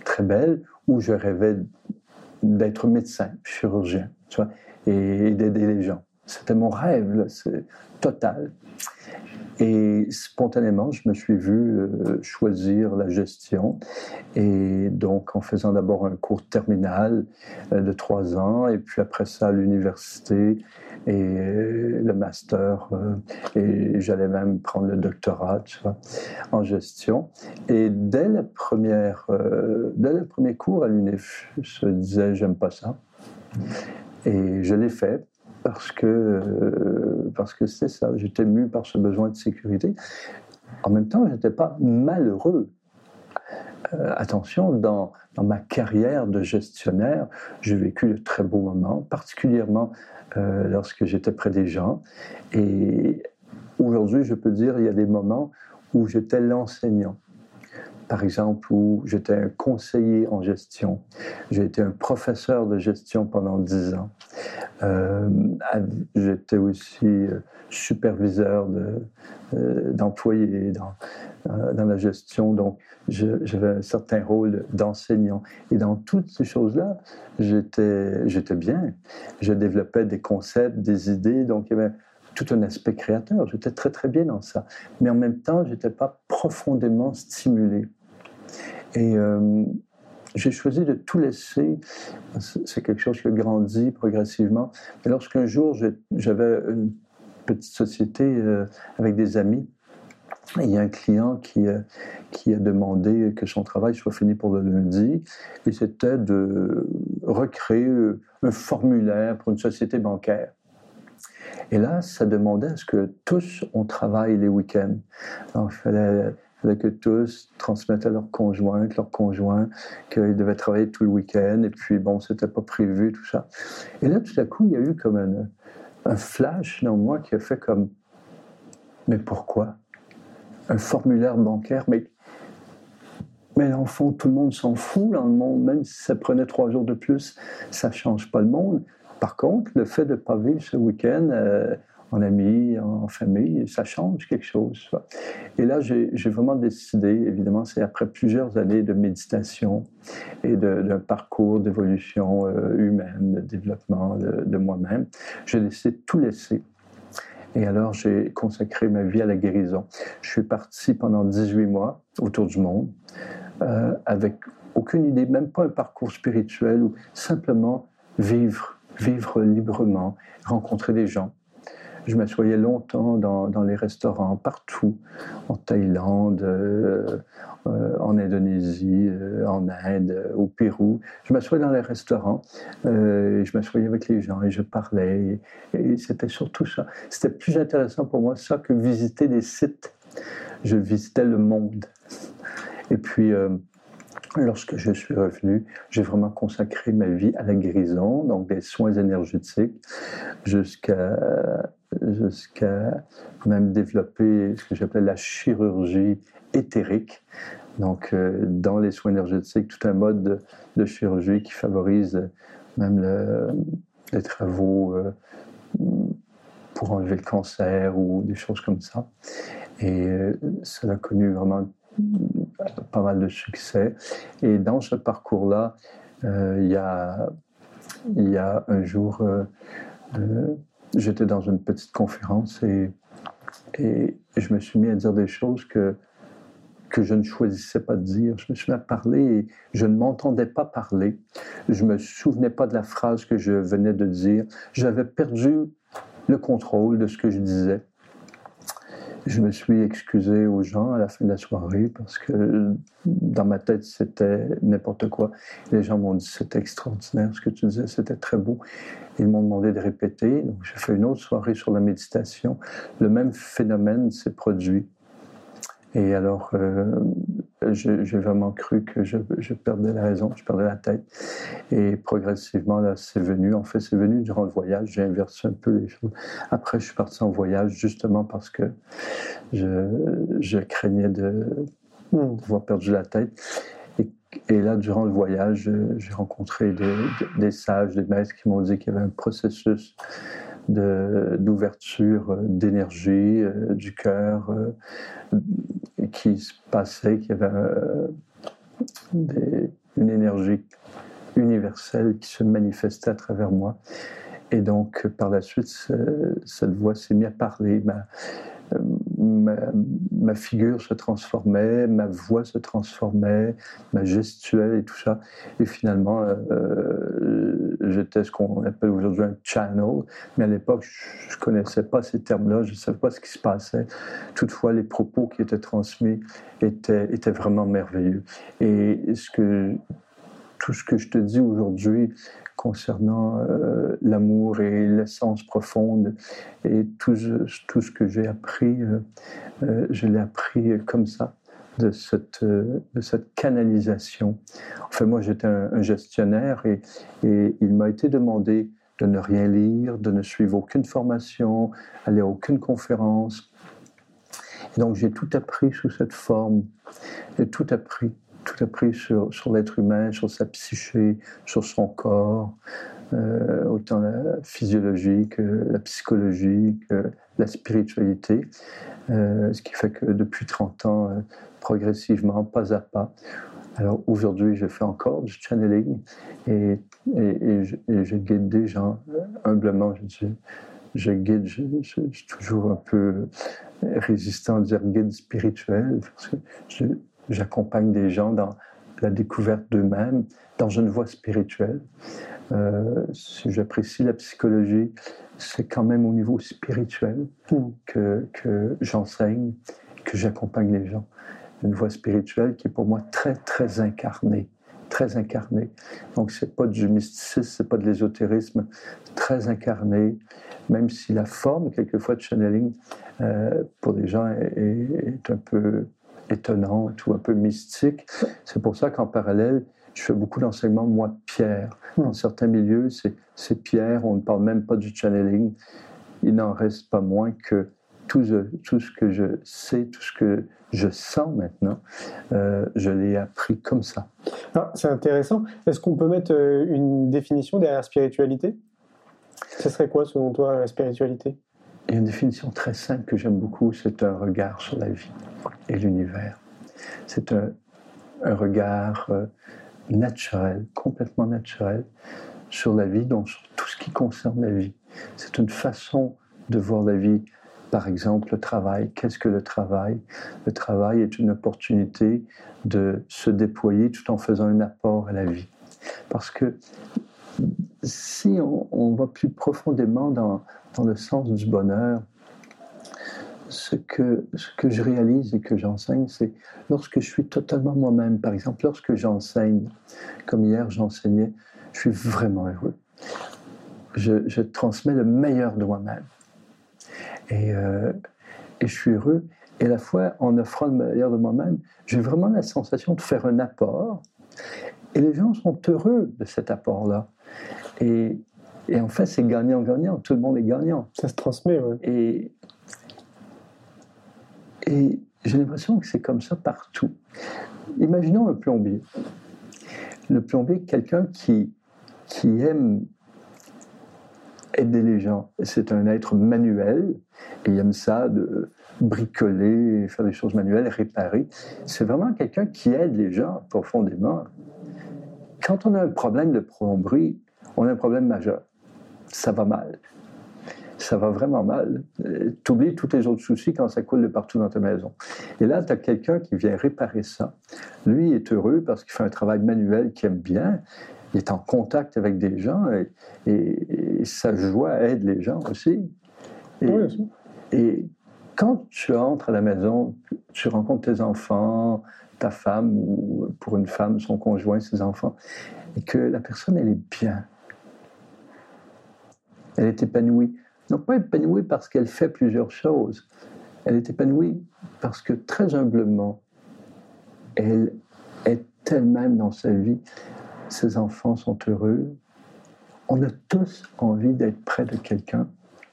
C: très belle où je rêvais d'être médecin, chirurgien, tu vois, et, d'aider les gens. C'était mon rêve, c'est total. Et spontanément, je me suis vu euh, choisir la gestion. Et donc, en faisant d'abord un cours terminal euh, de trois ans, et puis après ça, l'université et le master. Euh, et j'allais même prendre le doctorat, tu vois, en gestion. Et dès, la première, dès le premier cours à l'UNIF, je disais, j'aime pas ça. Et je l'ai fait parce que euh, parce que c'est ça. J'étais mu par ce besoin de sécurité. En même temps, je n'étais pas malheureux. Euh, attention, dans, dans, ma carrière de gestionnaire, j'ai vécu de très beaux moments, particulièrement euh, lorsque j'étais près des gens. Et aujourd'hui, je peux dire, il y a des moments où j'étais l'enseignant par exemple, où j'étais un conseiller en gestion. J'ai été un professeur de gestion pendant dix ans. Euh, j'étais aussi euh, superviseur euh, d'employés dans, dans la gestion. Donc, j'avais un certain rôle d'enseignant. Et dans toutes ces choses-là, j'étais bien. Je développais des concepts, des idées. Donc, il y avait tout un aspect créateur. J'étais très, très bien dans ça. Mais en même temps, je n'étais pas profondément stimulé. Et euh, j'ai choisi de tout laisser. C'est quelque chose qui a grandi progressivement. Mais lorsqu'un jour, j'avais une petite société euh, avec des amis, il y a un client qui, euh, qui a demandé que son travail soit fini pour le lundi, et c'était de recréer un formulaire pour une société bancaire. Et là, ça demandait à ce que tous, on travaille les week-ends. il fallait, que tous transmettent à leurs conjoints, leurs conjoints, qu'ils devaient travailler tout le week-end. Et puis, bon, c'était pas prévu, tout ça. Et là, tout à coup, il y a eu comme un, un flash dans moi qui a fait comme, mais pourquoi? Un formulaire bancaire, mais mais l'enfant, tout le monde s'en fout dans le monde, même si ça prenait trois jours de plus, ça ne change pas le monde. Par contre, le fait de ne pas vivre ce week-end euh, en amis, en famille, ça change quelque chose. Et là, j'ai vraiment décidé, évidemment, c'est après plusieurs années de méditation et d'un parcours d'évolution euh, humaine, de développement de, moi-même, j'ai décidé de tout laisser. Et alors, j'ai consacré ma vie à la guérison. Je suis parti pendant 18 mois autour du monde euh, avec aucune idée, même pas un parcours spirituel, ou simplement vivre vivre librement, rencontrer des gens. Je m'assoyais longtemps dans, les restaurants, partout, en Thaïlande, euh, euh, en Indonésie, euh, en Inde, au Pérou. Je m'assoyais dans les restaurants, je m'assoyais avec les gens et je parlais. Et, c'était surtout ça. C'était plus intéressant pour moi ça que visiter des sites. Je visitais le monde. Et puis, Lorsque je suis revenu, j'ai vraiment consacré ma vie à la guérison, donc des soins énergétiques, jusqu'à jusqu'à même développer ce que j'appelle la chirurgie éthérique. Donc, euh, dans les soins énergétiques, tout un mode de, chirurgie qui favorise même les travaux euh, pour enlever le cancer ou des choses comme ça. Et euh, cela a connu vraiment pas mal de succès. Et dans ce parcours-là, euh, il, y a, y a un jour, euh, euh, j'étais dans une petite conférence et, et je me suis mis à dire des choses que, que je ne choisissais pas de dire. Je me suis mis à parler et je ne m'entendais pas parler. Je me souvenais pas de la phrase que je venais de dire. J'avais perdu le contrôle de ce que je disais. Je me suis excusé aux gens à la fin de la soirée parce que dans ma tête, c'était n'importe quoi. Les gens m'ont dit c'était extraordinaire ce que tu disais, c'était très beau. Ils m'ont demandé de répéter. Donc, j'ai fait une autre soirée sur la méditation. Le même phénomène s'est produit. Et alors, euh, j'ai vraiment cru que je, perdais la raison, je perdais la tête. Et progressivement, là, c'est venu. En fait, c'est venu durant le voyage. J'ai inversé un peu les choses. Après, je suis parti en voyage justement parce que je, craignais de, d'avoir perdu la tête. Et, là, durant le voyage, j'ai rencontré des, des, sages, des maîtres qui m'ont dit qu'il y avait un processus d'ouverture d'énergie euh, du cœur euh, qui se passait, qu'il y avait euh, une énergie universelle qui se manifestait à travers moi. Et donc, par la suite, cette voix s'est mise à parler ma, figure se transformait, ma voix se transformait, ma gestuelle et tout ça. Et finalement, euh, euh, j'étais ce qu'on appelle aujourd'hui un channel. Mais à l'époque, je ne connaissais pas ces termes-là, je ne savais pas ce qui se passait. Toutefois, les propos qui étaient transmis étaient, étaient vraiment merveilleux. Et tout ce que je te dis aujourd'hui concernant euh, l'amour et l'essence profonde. Et tout, ce que j'ai appris, euh, euh, je l'ai appris comme ça, de cette, canalisation. Enfin, moi, j'étais un, gestionnaire et, il m'a été demandé de ne rien lire, de ne suivre aucune formation, aller à aucune conférence. Donc j'ai tout appris sous cette forme, et tout appris, sur, l'être humain, sur sa psyché, sur son corps, euh, autant la physiologie que la psychologie, que la spiritualité. Euh, ce qui fait que depuis 30 ans, euh, progressivement, pas à pas, alors aujourd'hui, je fais encore du channeling et, et, et je, guide des gens humblement. Je guide, suis toujours un peu résistant à dire guide spirituel, parce que j'accompagne des gens dans la découverte d'eux-mêmes, dans une voie spirituelle. Euh, si j'apprécie la psychologie, c'est quand même au niveau spirituel hmm. que, que j'enseigne, que j'accompagne les gens. Une voie spirituelle qui est pour moi très, très incarnée très incarnée. Donc, c'est pas du mysticisme, c'est pas de l'ésotérisme, très incarné, même si la forme, quelquefois, de channeling, euh, pour des gens, est, un peu étonnante ou un peu mystique. C'est pour ça qu'en parallèle, je fais beaucoup d'enseignements, moi, Pierre. Hmm. Dans certains milieux, c'est Pierre, on ne parle même pas du channeling. Il n'en reste pas moins que tout, tout, ce que je sais, tout ce que je sens maintenant, euh, je l'ai appris comme ça.
A: C'est intéressant. Est-ce qu'on peut mettre euh, une définition derrière spiritualité? Ce serait quoi, selon toi, la spiritualité?
C: Il y a une définition très simple que j'aime beaucoup, c'est un regard sur la vie et l'univers. C'est un, un, regard euh, naturel, complètement naturel, sur la vie, donc sur tout ce qui concerne la vie. C'est une façon de voir la vie par exemple, le travail. Qu'est-ce que le travail? Le travail est une opportunité de se déployer tout en faisant un apport à la vie. Parce que si on, va plus profondément dans, dans, le sens du bonheur, ce que, ce que je réalise et que j'enseigne, c'est lorsque je suis totalement moi-même. Par exemple, lorsque j'enseigne, comme hier j'enseignais, je suis vraiment heureux. Je, transmets le meilleur de moi-même. Euh, et, je suis heureux. Et à la fois, en offrant le meilleur de moi-même, j'ai vraiment la sensation de faire un apport. Et les gens sont heureux de cet apport-là. Et, et, en fait, c'est gagnant-gagnant. Tout le monde est gagnant.
A: Ça se transmet, oui.
C: Et, et j'ai l'impression que c'est comme ça partout. Imaginons un plombier. Le plombier, quelqu'un qui, qui aime aider les gens. C'est un être manuel et il aime ça de bricoler, faire des choses manuelles, réparer. C'est vraiment quelqu'un qui aide les gens profondément. Quand on a un problème de plomberie, on a un problème majeur. Ça va mal. Ça va vraiment mal. Tu oublies tous les autres soucis quand ça coule de partout dans ta maison. Et là, tu as quelqu'un qui vient réparer ça. Lui est heureux parce qu'il fait un travail manuel qu'il aime bien il est en contact avec des gens et, sa joie aide les gens aussi. Et, et, quand tu entres à la maison, tu rencontres tes enfants, ta femme, ou pour une femme, son conjoint, ses enfants, et que la personne, elle est bien. Elle est épanouie. Non pas épanouie parce qu'elle fait plusieurs choses. Elle est épanouie parce que très humblement, elle est elle-même dans sa vie ses enfants sont heureux. On a tous envie d'être près de quelqu'un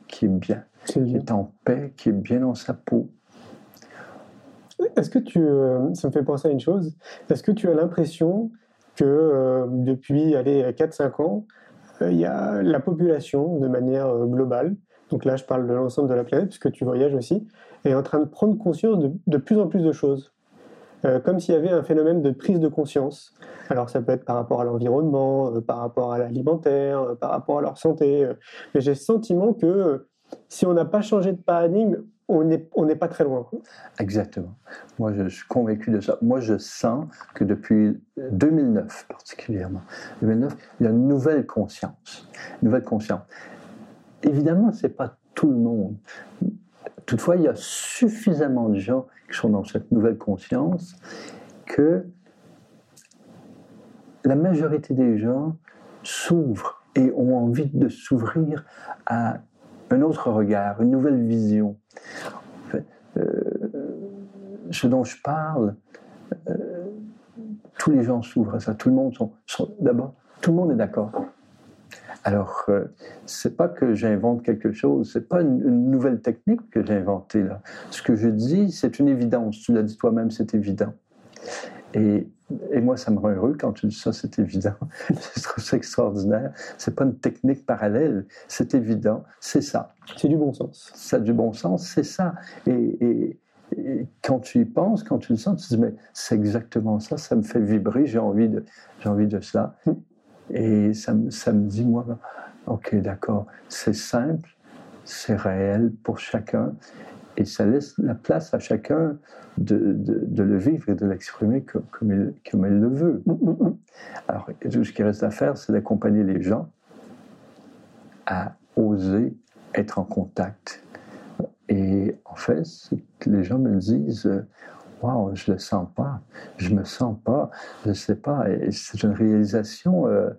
C: qui est bien, qui est en paix, qui est bien dans sa peau.
A: Est-ce que tu, euh, ça me fait penser à une chose, est-ce que tu as l'impression que euh, depuis 4-5 ans, il y a la population de manière globale, donc là je parle de l'ensemble de la planète puisque tu voyages aussi, est en train de prendre conscience de plus en plus de choses euh, comme s'il y avait un phénomène de prise de conscience. Alors ça peut être par rapport à l'environnement, euh, par rapport à l'alimentaire, euh, par rapport à leur santé. mais j'ai le sentiment que si on n'a pas changé de paradigme, on n'est pas très loin.
C: Exactement. Moi, je, suis convaincu de ça. Moi, je sens que depuis 2009 particulièrement, 2009, il y a une nouvelle conscience. Une nouvelle conscience. Évidemment, c'est pas tout le monde. Toutefois, il y a suffisamment de gens qui sont dans cette nouvelle conscience que la majorité des gens s'ouvrent et ont envie de s'ouvrir à un autre regard, une nouvelle vision. Euh, ce dont je parle, euh, tous les gens s'ouvrent à ça. Tout le monde sont, d'abord, tout le monde est d'accord. Alors, euh, c'est pas que j'invente quelque chose, c'est pas une, une nouvelle technique que j'ai inventée là. Ce que je dis, c'est une évidence. Tu l'as dit toi-même, c'est évident. Et, et moi, ça me rend heureux quand tu dis ça, c'est évident. [LAUGHS] je trouve ça extraordinaire. C'est pas une technique parallèle, c'est évident, c'est ça.
A: C'est du bon sens.
C: Ça a du bon sens, c'est ça. Et, et- et quand tu y penses, quand tu le sens, tu te dis, mais c'est exactement ça, ça me fait vibrer, j'ai envie de, j'ai envie de cela.
A: Mm.
C: Et ça, ça me dit, moi, ok, d'accord, c'est simple, c'est réel pour chacun, et ça laisse la place à chacun de, de- de le vivre et de l'exprimer comme, comme il, comme il le veut.
A: Mm, mm, mm.
C: Alors, tout ce qui reste à faire, c'est d'accompagner les gens à oser être en contact. Et en fait, que les gens me disent Waouh, je le sens pas, je me sens pas, je sais pas. Et c'est une réalisation euh,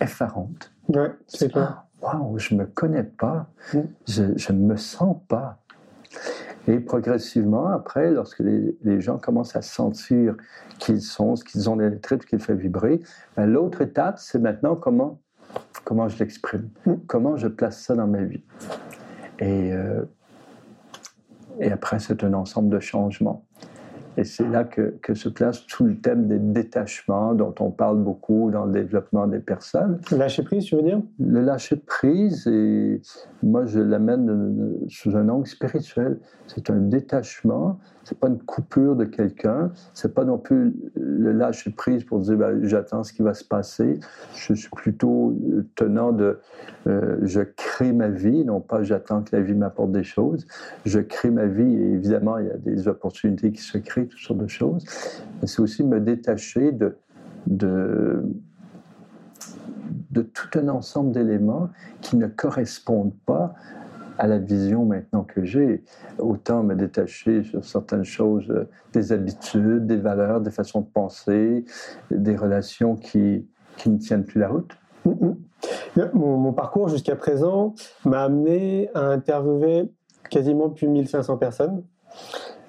C: effarante.
A: Ouais, c'est clair.
C: Waouh, je me connais pas,
A: Mm.
C: je ne me sens pas. Et progressivement, après, lorsque les, les gens commencent à sentir qu'ils sont, ce qu'ils ont tripes, ce qui les fait vibrer, ben, l'autre étape, c'est maintenant comment, comment je l'exprime,
A: Mm.
C: comment je place ça dans ma vie. Et, euh, et après, c'est un ensemble de changements. Et c'est là que, que se place tout le thème des détachements dont on parle beaucoup dans le développement des personnes.
A: Lâcher prise, tu veux dire?
C: Le lâcher prise, et moi je l'amène sous un angle spirituel. C'est un détachement, c'est pas une coupure de quelqu'un, c'est pas non plus le lâcher prise pour dire ben, j'attends ce qui va se passer. Je suis plutôt euh, tenant de euh, je crée ma vie, non pas j'attends que la vie m'apporte des choses. Je crée ma vie et évidemment il y a des opportunités qui se créent, toutes sortes de choses. Mais c'est aussi me détacher de, de de tout un ensemble d'éléments qui ne correspondent pas à la vision maintenant que j'ai. Autant me détacher sur certaines choses, euh, des habitudes, des valeurs, des façons de penser, des relations qui, qui ne tiennent plus la route.
A: Mon, parcours jusqu'à présent m'a amené à interviewer quasiment plus de 1500 personnes.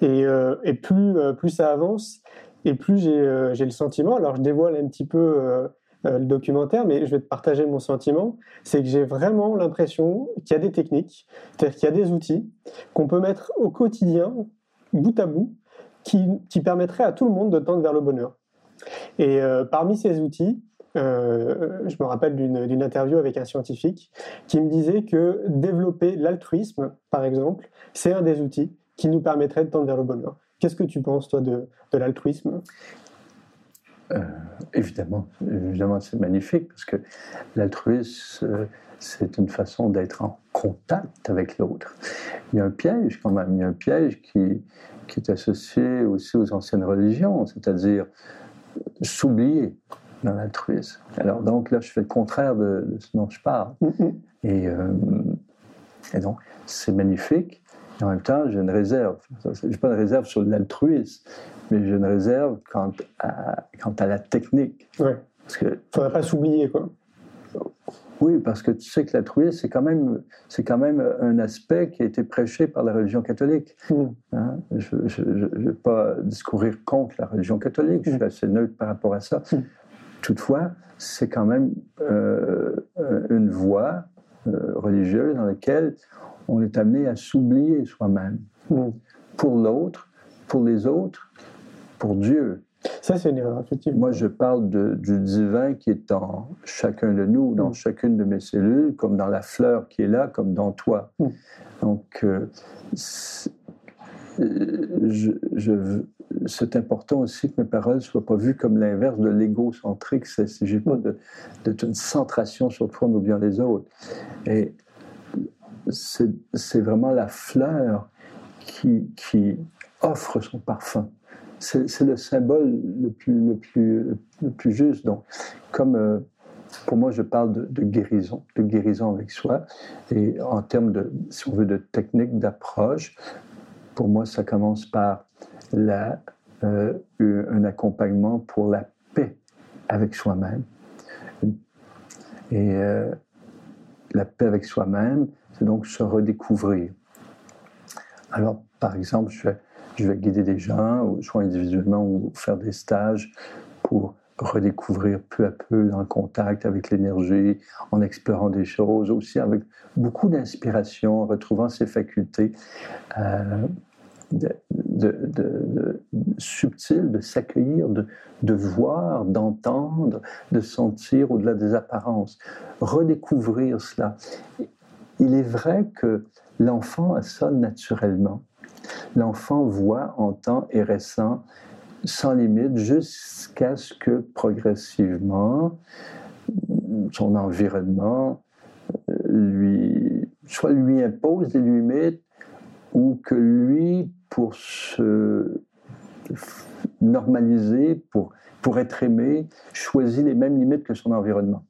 A: Et, euh, et plus, euh, plus ça avance, et plus j'ai euh, le sentiment, alors je dévoile un petit peu le documentaire, mais je vais te partager mon sentiment, c'est que j'ai vraiment l'impression qu'il y a des techniques, c'est-à-dire qu'il y a des outils qu'on peut mettre au quotidien, bout à bout, qui, permettraient à tout le monde de tendre vers le bonheur. Et euh, parmi ces outils, euh, je me rappelle d'une interview avec un scientifique qui me disait que développer l'altruisme, par exemple, c'est un des outils qui nous permettrait de tendre vers le bonheur. Qu'est-ce que tu penses, toi, de l'altruisme?
C: Euh, évidemment, évidemment, c'est magnifique parce que l'altruisme, euh, c'est une façon d'être en contact avec l'autre. Il y a un piège quand même, il y a un piège qui, qui est associé aussi aux anciennes religions, c'est-à-dire s'oublier dans l'altruisme. Alors donc là, je fais le contraire de, de ce dont je parle.
A: Mm.
C: Et, euh, et donc, c'est magnifique. Et en même temps, j'ai une réserve. Je n'ai pas une réserve sur l'altruisme, mais j'ai une réserve quant à, quant à la technique.
A: Ouais.
C: Parce que,
A: Faudrait pas s'oublier, quoi.
C: oui, parce que tu sais que l'altruisme, c'est quand, même, c'est quand même un aspect qui a été prêché par la religion catholique.
A: Mm.
C: hein? Je ne vais pas discourir contre la religion catholique, je suis
A: Mm.
C: assez neutre par rapport à ça.
A: Mm.
C: Toutefois, c'est quand même euh, une voie euh, religieuse dans laquelle on est amené à s'oublier soi-même
A: Mm.
C: pour l'autre, pour les autres, pour Dieu.
A: Ça, c'est une erreur, effectivement.
C: Moi, je parle de- du divin qui est en chacun de nous, dans
A: Mm.
C: chacune de mes cellules, comme dans la fleur qui est là, comme dans toi.
A: Mm.
C: Donc, euh, c'est euh, je, je- c'est important aussi que mes paroles ne soient pas vues comme l'inverse de l'égocentrique. C'est si j'ai pas de, de- une centration sur toi en oubliant les autres. Et c'est vraiment la fleur qui, qui offre son parfum. C'est c'est le symbole le plus, le plus, le plus juste. Donc, comme euh, pour moi, je parle de, de guérison, de guérison avec soi. Et en termes de, si on veut, de technique, d'approche, pour moi, ça commence par la, euh, un accompagnement pour la paix avec soi-même. Et euh, la paix avec soi-même, c'est donc se redécouvrir. Alors, par exemple, je vais, guider des gens, soit individuellement, ou faire des stages pour redécouvrir peu à peu dans le contact avec l'énergie, en explorant des choses, aussi avec beaucoup d'inspiration, en retrouvant ses facultés euh, subtiles, de s'accueillir, de, de voir, d'entendre, de sentir au-delà des apparences. Redécouvrir cela. Il est vrai que l'enfant a ça naturellement. L'enfant voit, entend et ressent sans limite jusqu'à ce que progressivement son environnement euh, lui soit lui impose des limites ou que lui pour se normaliser pour pour être aimé choisit les mêmes limites que son environnement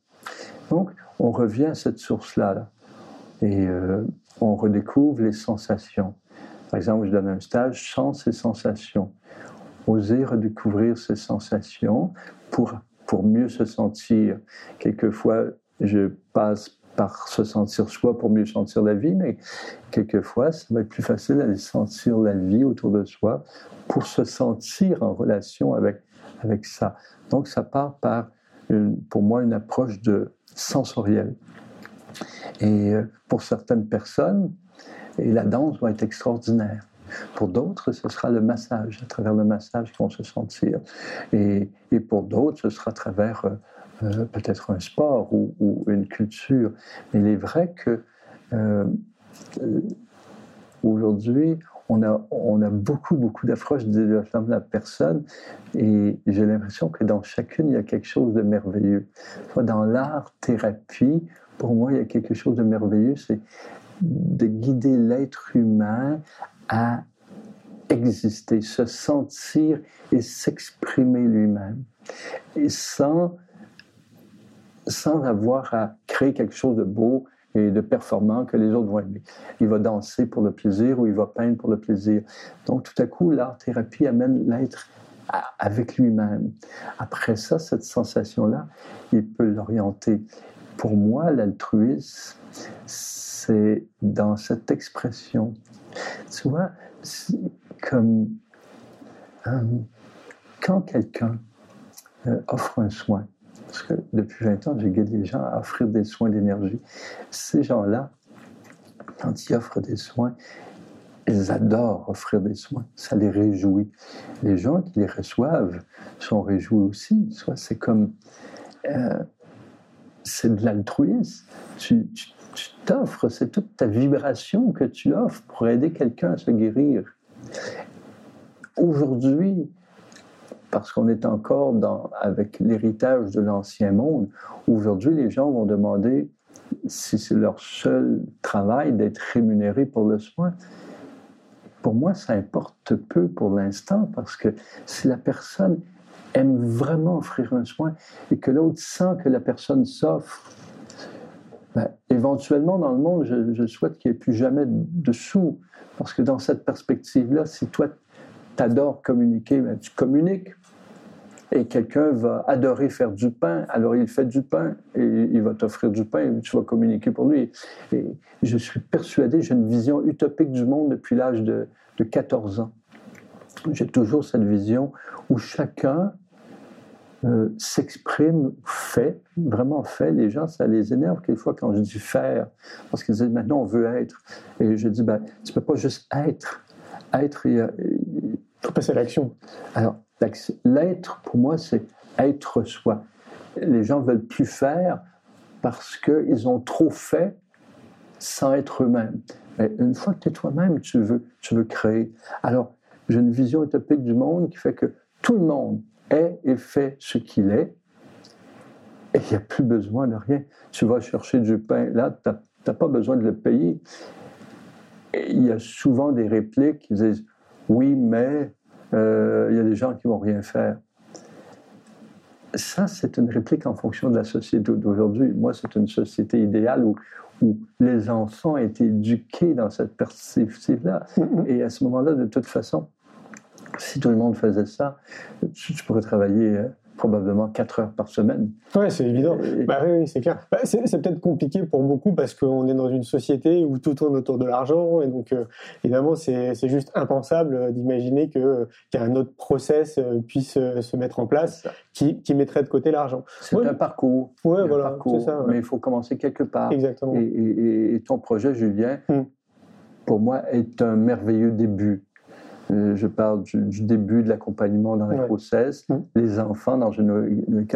C: donc on revient à cette source là, et euh, on redécouvre les sensations par exemple je donne un stage sens et sensations oser redécouvrir ces sensations pour, pour mieux se sentir. Quelquefois, je passe par se sentir soi pour mieux sentir la vie, mais quelquefois, ça va être plus facile d'aller sentir la vie autour de soi pour se sentir en relation avec, avec ça. Donc, ça part par, pour moi, une approche de sensorielle. Et euh, pour certaines personnes, la danse va être extraordinaire. Pour d'autres, ce sera le massage, à travers le massage qu'ils vont se sentir. Et, pour d'autres, ce sera à travers euh, euh, peut-être un sport ou, une culture. Mais il est vrai que aujourd'hui, on a, beaucoup, beaucoup d'approches de développement de la personne et j'ai l'impression que dans chacune, il y a quelque chose de merveilleux. Dans l'art-thérapie, pour moi, il y a quelque chose de merveilleux, c'est de guider l'être humain à exister, se sentir et s'exprimer lui-même. Et sans, sans avoir à créer quelque chose de beau et de performant que les autres vont aimer. Il va danser pour le plaisir ou il va peindre pour le plaisir. Donc tout à coup, l'art-thérapie amène l'être avec lui-même. Après ça, cette sensation-là, il peut l'orienter. Pour moi, l'altruisme, c'est dans cette expression tu vois, comme euh, quand quelqu'un euh, offre un soin, parce que depuis 20 ans, j'ai guidé les gens à offrir des soins d'énergie, ces gens-là, quand ils offrent des soins, ils adorent offrir des soins, ça les réjouit. Les gens qui les reçoivent sont réjouis aussi. C'est comme. Euh, c'est de l'altruisme. Tu, t'offres, c'est toute ta vibration que tu offres pour aider quelqu'un à se guérir. Aujourd'hui, parce qu'on est encore avec l'héritage de l'ancien monde, aujourd'hui les gens vont demander si c'est leur seul travail d'être rémunéré pour le soin. Pour moi, ça importe peu pour l'instant parce que si la personne aime vraiment offrir un soin et que l'autre sent que la personne s'offre ben, éventuellement, dans le monde, je, souhaite qu'il n'y ait plus jamais de sous. Parce que dans cette perspective-là, si toi, tu adores communiquer, ben, tu communiques. Et quelqu'un va adorer faire du pain, alors il fait du pain et il va t'offrir du pain et tu vas communiquer pour lui. Et je suis persuadé, j'ai une vision utopique du monde depuis l'âge de, de 14 ans. J'ai toujours cette vision où chacun euh, s'exprime, fait, vraiment fait. Les gens, ça les énerve quelquefois quand je dis faire, parce qu'ils disent maintenant on veut être. Et je dis, ben, tu peux pas juste être. Être, il,
A: faut passer à l'action.
C: Alors, l'être, pour moi, c'est être soi. Les gens veulent plus faire parce qu'ils ont trop fait sans être eux-mêmes. Mais une fois que tu es toi-même, tu veux, tu veux créer. Alors, j'ai une vision utopique du monde qui fait que tout le monde est et fait ce qu'il est, et il n'y a plus besoin de rien. Tu vas chercher du pain, là, tu n'as pas besoin de le payer. Il y a souvent des répliques qui disent Oui, mais euh, il y a des gens qui vont rien faire. Ça, c'est une réplique en fonction de la société d'aujourd'hui. Moi, c'est une société idéale où, où les enfants été éduqués dans cette perspective-là. Mm-hmm. Et à ce moment-là, de toute façon, si tout le monde faisait ça, tu, pourrais travailler probablement 4 heures par semaine.
A: Ouais, c'est évident.
C: Et-
A: Bah oui, oui, c'est clair. Bah, c'est peut-être compliqué pour beaucoup parce qu'on est dans une société où tout tourne autour de l'argent et donc euh, évidemment c'est c'est juste impensable euh, d'imaginer que qu'un autre process euh, puisse euh, se mettre en place qui, qui mettrait de côté l'argent.
C: C'est
A: Ouais.
C: un parcours. Un
A: voilà,
C: parcours,
A: c'est ça. ouais.
C: Mais il faut commencer quelque part.
A: Exactement.
C: Et, et- et ton projet, Julien,
A: Mm.
C: pour moi, est un merveilleux début. Euh, je parle du, du début de l'accompagnement dans la
A: Ouais.
C: grossesse,
A: Mm.
C: les enfants dans une, une.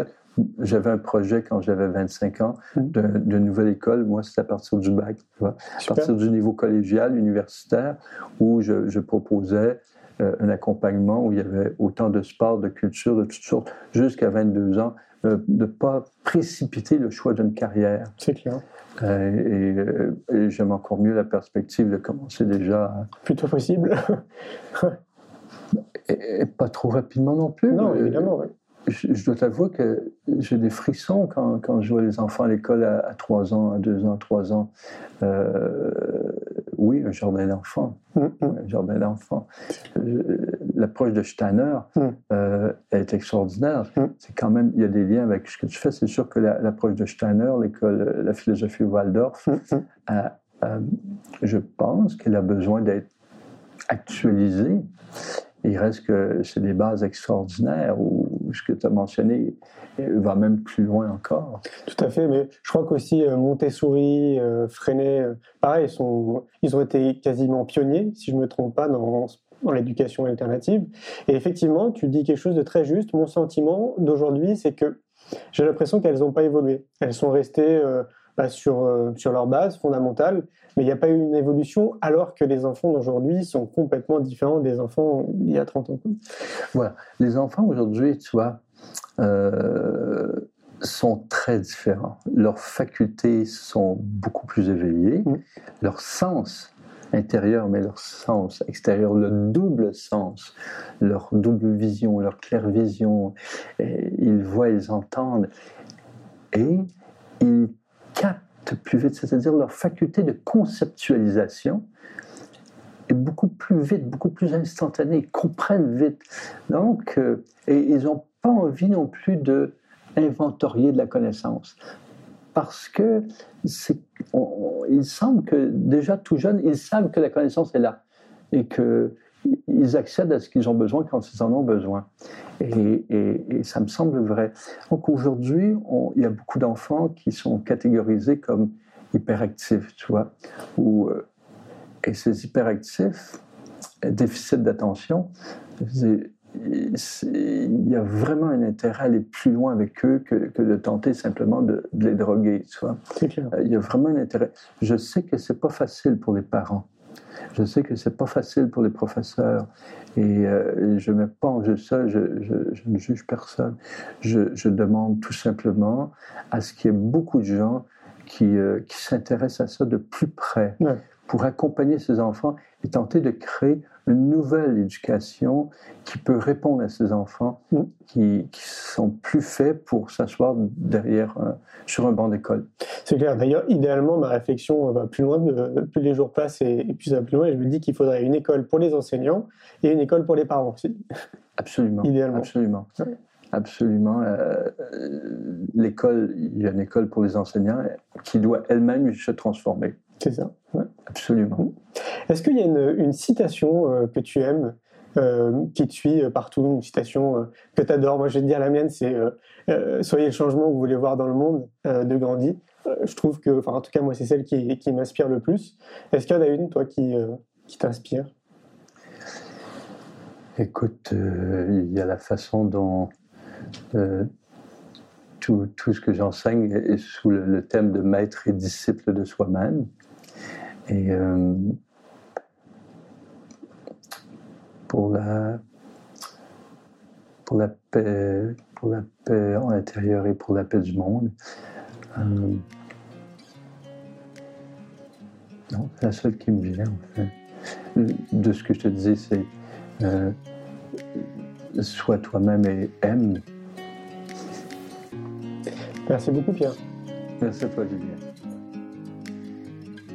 C: J'avais un projet quand j'avais 25 ans
A: Mm.
C: de, de nouvelle école. Moi, c'était à partir du bac, tu vois, à partir du niveau collégial, universitaire, où je, je proposais euh, un accompagnement où il y avait autant de sport, de culture, de toutes sortes, jusqu'à 22 ans, euh, de ne pas précipiter le choix d'une carrière.
A: C'est clair.
C: Euh, et euh, et j'aime encore mieux la perspective de commencer déjà, à-
A: Plutôt possible. [LAUGHS]
C: et, et pas trop rapidement non plus.
A: non,
C: Euh,
A: évidemment.
C: Je, je dois t'avouer que j'ai des frissons quand, quand je vois les enfants à l'école à, à 3 ans, à 2 ans, à 3 ans. Euh, oui, un jardin d'enfants.
A: Mm, mm.
C: un jardin d'enfants. Euh, L'approche de Steiner
A: Mm.
C: euh, est extraordinaire.
A: Mm.
C: C'est quand même, il y a des liens avec ce que tu fais. C'est sûr que la- l'approche de Steiner, l'école, la philosophie Waldorf, a- a- je pense qu'elle a besoin d'être actualisée. Il reste que c'est des bases extraordinaires où ce que tu as mentionné va même plus loin encore.
A: Tout à fait, mais je crois qu'aussi euh, Montessori, euh, Freinet, euh, pareil, ils, ont été quasiment pionniers, si je ne me trompe pas, dans, dans l'éducation alternative. Et effectivement, tu dis quelque chose de très juste. Mon sentiment d'aujourd'hui, c'est que j'ai l'impression qu'elles n'ont pas évolué. Elles sont restées euh, bah, sur, euh, sur leur base fondamentale, mais il n'y a pas eu une évolution, alors que les enfants d'aujourd'hui sont complètement différents des enfants d'il y a 30 ans.
C: Voilà. Les enfants aujourd'hui, tu vois, euh, sont très différents. Leurs facultés sont beaucoup plus éveillées.
A: Mm.
C: Leur sens intérieur, mais leur sens extérieur, le double sens, leur double vision, leur claire vision, ils voient, ils entendent et ils captent plus vite, c'est-à-dire leur faculté de conceptualisation est beaucoup plus vite, beaucoup plus instantanée, ils comprennent vite. Donc, euh, et ils n'ont pas envie non plus de inventorier de la connaissance. Parce que on- il semble que déjà tout jeune, ils savent que la connaissance est là et qu'ils accèdent à ce qu'ils ont besoin quand ils en ont besoin. Et, et- et ça me semble vrai. Donc aujourd'hui, il y a beaucoup d'enfants qui sont catégorisés comme hyperactifs, tu vois, ou euh, et ces hyperactifs, déficit d'attention, il y a vraiment un intérêt à aller plus loin avec eux que, que de tenter simplement de, de les droguer. Tu vois.
A: C'est clair.
C: Euh, Il y a vraiment un intérêt. Je sais que c'est pas facile pour les parents. Je sais que c'est pas facile pour les professeurs. Et, euh, je ne mets pas en jeu ça, je, je- je ne juge personne. Je, je demande tout simplement à ce qu'il y ait beaucoup de gens qui, euh, qui s'intéressent à ça de plus près
A: Ouais.
C: pour accompagner ces enfants et tenter de créer une nouvelle éducation qui peut répondre à ces enfants
A: Mm.
C: qui, qui sont plus faits pour s'asseoir derrière un- sur un banc d'école.
A: C'est clair. D'ailleurs, idéalement, ma réflexion va plus loin, de, plus les jours passent et, et plus ça va plus loin. Et je me dis qu'il faudrait une école pour les enseignants et une école pour les parents aussi.
C: Absolument.
A: Idéalement.
C: Absolument.
A: Ouais.
C: Absolument. Euh, euh, l'école, il y a une école pour les enseignants qui doit elle-même se transformer.
A: C'est ça. ouais.
C: Absolument.
A: Est-ce qu'il y a une, citation euh, que tu aimes, euh, qui te suit euh, partout, une citation que tu adores Moi, je vais te dire la mienne, c'est Soyez le changement que vous voulez voir dans le monde de Gandhi. Je trouve que, enfin, en tout cas, moi, c'est celle qui, m'inspire le plus. Est-ce qu'il y en a une, toi, qui, t'inspire?
C: Écoute, il y a la façon dont tout, tout ce que j'enseigne est sous le, le thème de maître et disciple de soi-même. Et euh, pour la pour la paix, pour la paix en l'intérieur et pour la paix du monde. euh, non, c'est la seule qui me vient en fait. De ce que je te disais, c'est euh, sois toi-même et aime.
A: Merci beaucoup, Pierre.
C: Merci à toi, Julien.